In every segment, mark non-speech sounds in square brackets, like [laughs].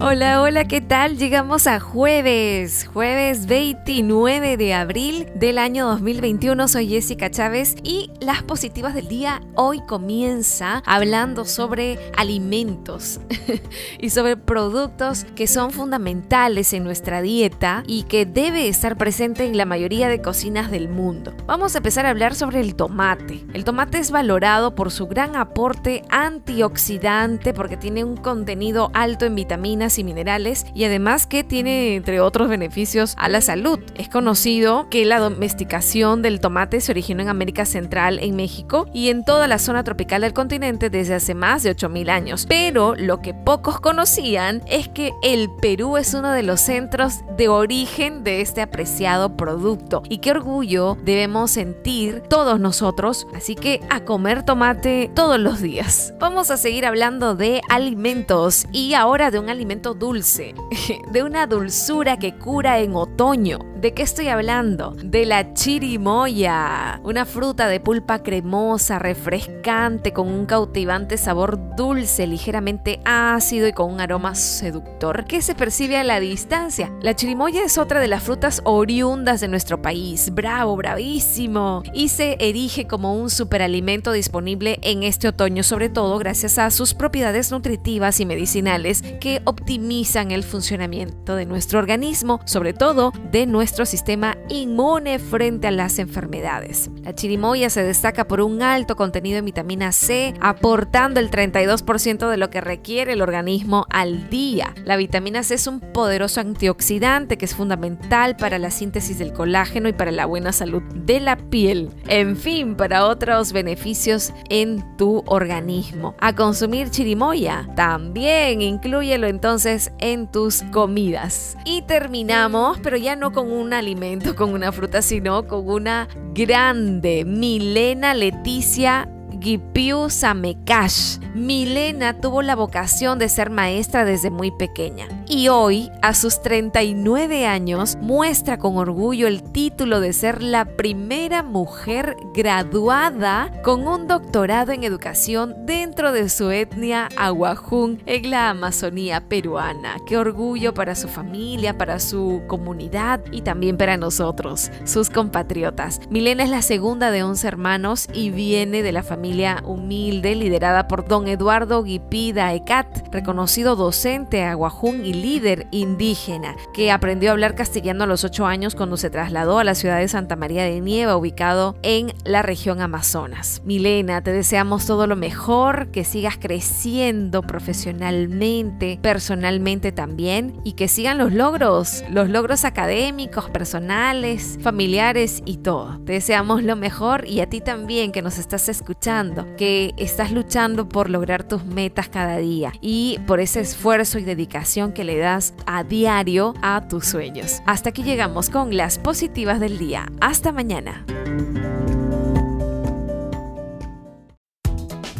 Hola, hola, ¿qué tal? Llegamos a jueves, jueves 29 de abril del año 2021. Soy Jessica Chávez y las positivas del día hoy comienza hablando sobre alimentos [laughs] y sobre productos que son fundamentales en nuestra dieta y que debe estar presente en la mayoría de cocinas del mundo. Vamos a empezar a hablar sobre el tomate. El tomate es valorado por su gran aporte antioxidante porque tiene un contenido alto en vitaminas y minerales y además que tiene entre otros beneficios a la salud. Es conocido que la domesticación del tomate se originó en América Central, en México y en toda la zona tropical del continente desde hace más de 8000 años. Pero lo que pocos conocían es que el Perú es uno de los centros de origen de este apreciado producto y qué orgullo debemos sentir todos nosotros. Así que a comer tomate todos los días. Vamos a seguir hablando de alimentos y ahora de un alimento dulce, [laughs] de una dulzura que cura en otoño. ¿De qué estoy hablando? De la chirimoya, una fruta de pulpa cremosa, refrescante, con un cautivante sabor dulce, ligeramente ácido y con un aroma seductor que se percibe a la distancia. La chirimoya es otra de las frutas oriundas de nuestro país. Bravo, bravísimo. Y se erige como un superalimento disponible en este otoño, sobre todo gracias a sus propiedades nutritivas y medicinales que optimizan el funcionamiento de nuestro organismo, sobre todo de nuestro sistema inmune frente a las enfermedades. La chirimoya se destaca por un alto contenido en vitamina C, aportando el 32% de lo que requiere el organismo al día. La vitamina C es un poderoso antioxidante que es fundamental para la síntesis del colágeno y para la buena salud de la piel. En fin, para otros beneficios en tu organismo. A consumir chirimoya, también incluyelo entonces en tus comidas. Y terminamos, pero ya no con un alimento, con una fruta, sino con una grande Milena Leticia Gipiu Samekash. Milena tuvo la vocación de ser maestra desde muy pequeña y hoy, a sus 39 años, muestra con orgullo el título de ser la primera mujer graduada con un doctorado en educación dentro de su etnia aguajún en la Amazonía peruana. Qué orgullo para su familia, para su comunidad y también para nosotros, sus compatriotas. Milena es la segunda de 11 hermanos y viene de la familia humilde liderada por don Eduardo Guipida Ecat, reconocido docente aguajún y líder indígena, que aprendió a hablar castellano a los 8 años cuando se trasladó a la ciudad de Santa María de Nieva, ubicado en la región Amazonas. Milena, te deseamos todo lo mejor, que sigas creciendo profesionalmente, personalmente también, y que sigan los logros, los logros académicos, personales, familiares y todo. Te deseamos lo mejor y a ti también que nos estás escuchando que estás luchando por lograr tus metas cada día y por ese esfuerzo y dedicación que le das a diario a tus sueños. Hasta aquí llegamos con las positivas del día. Hasta mañana.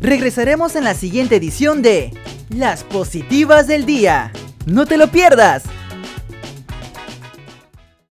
Regresaremos en la siguiente edición de Las positivas del día. No te lo pierdas.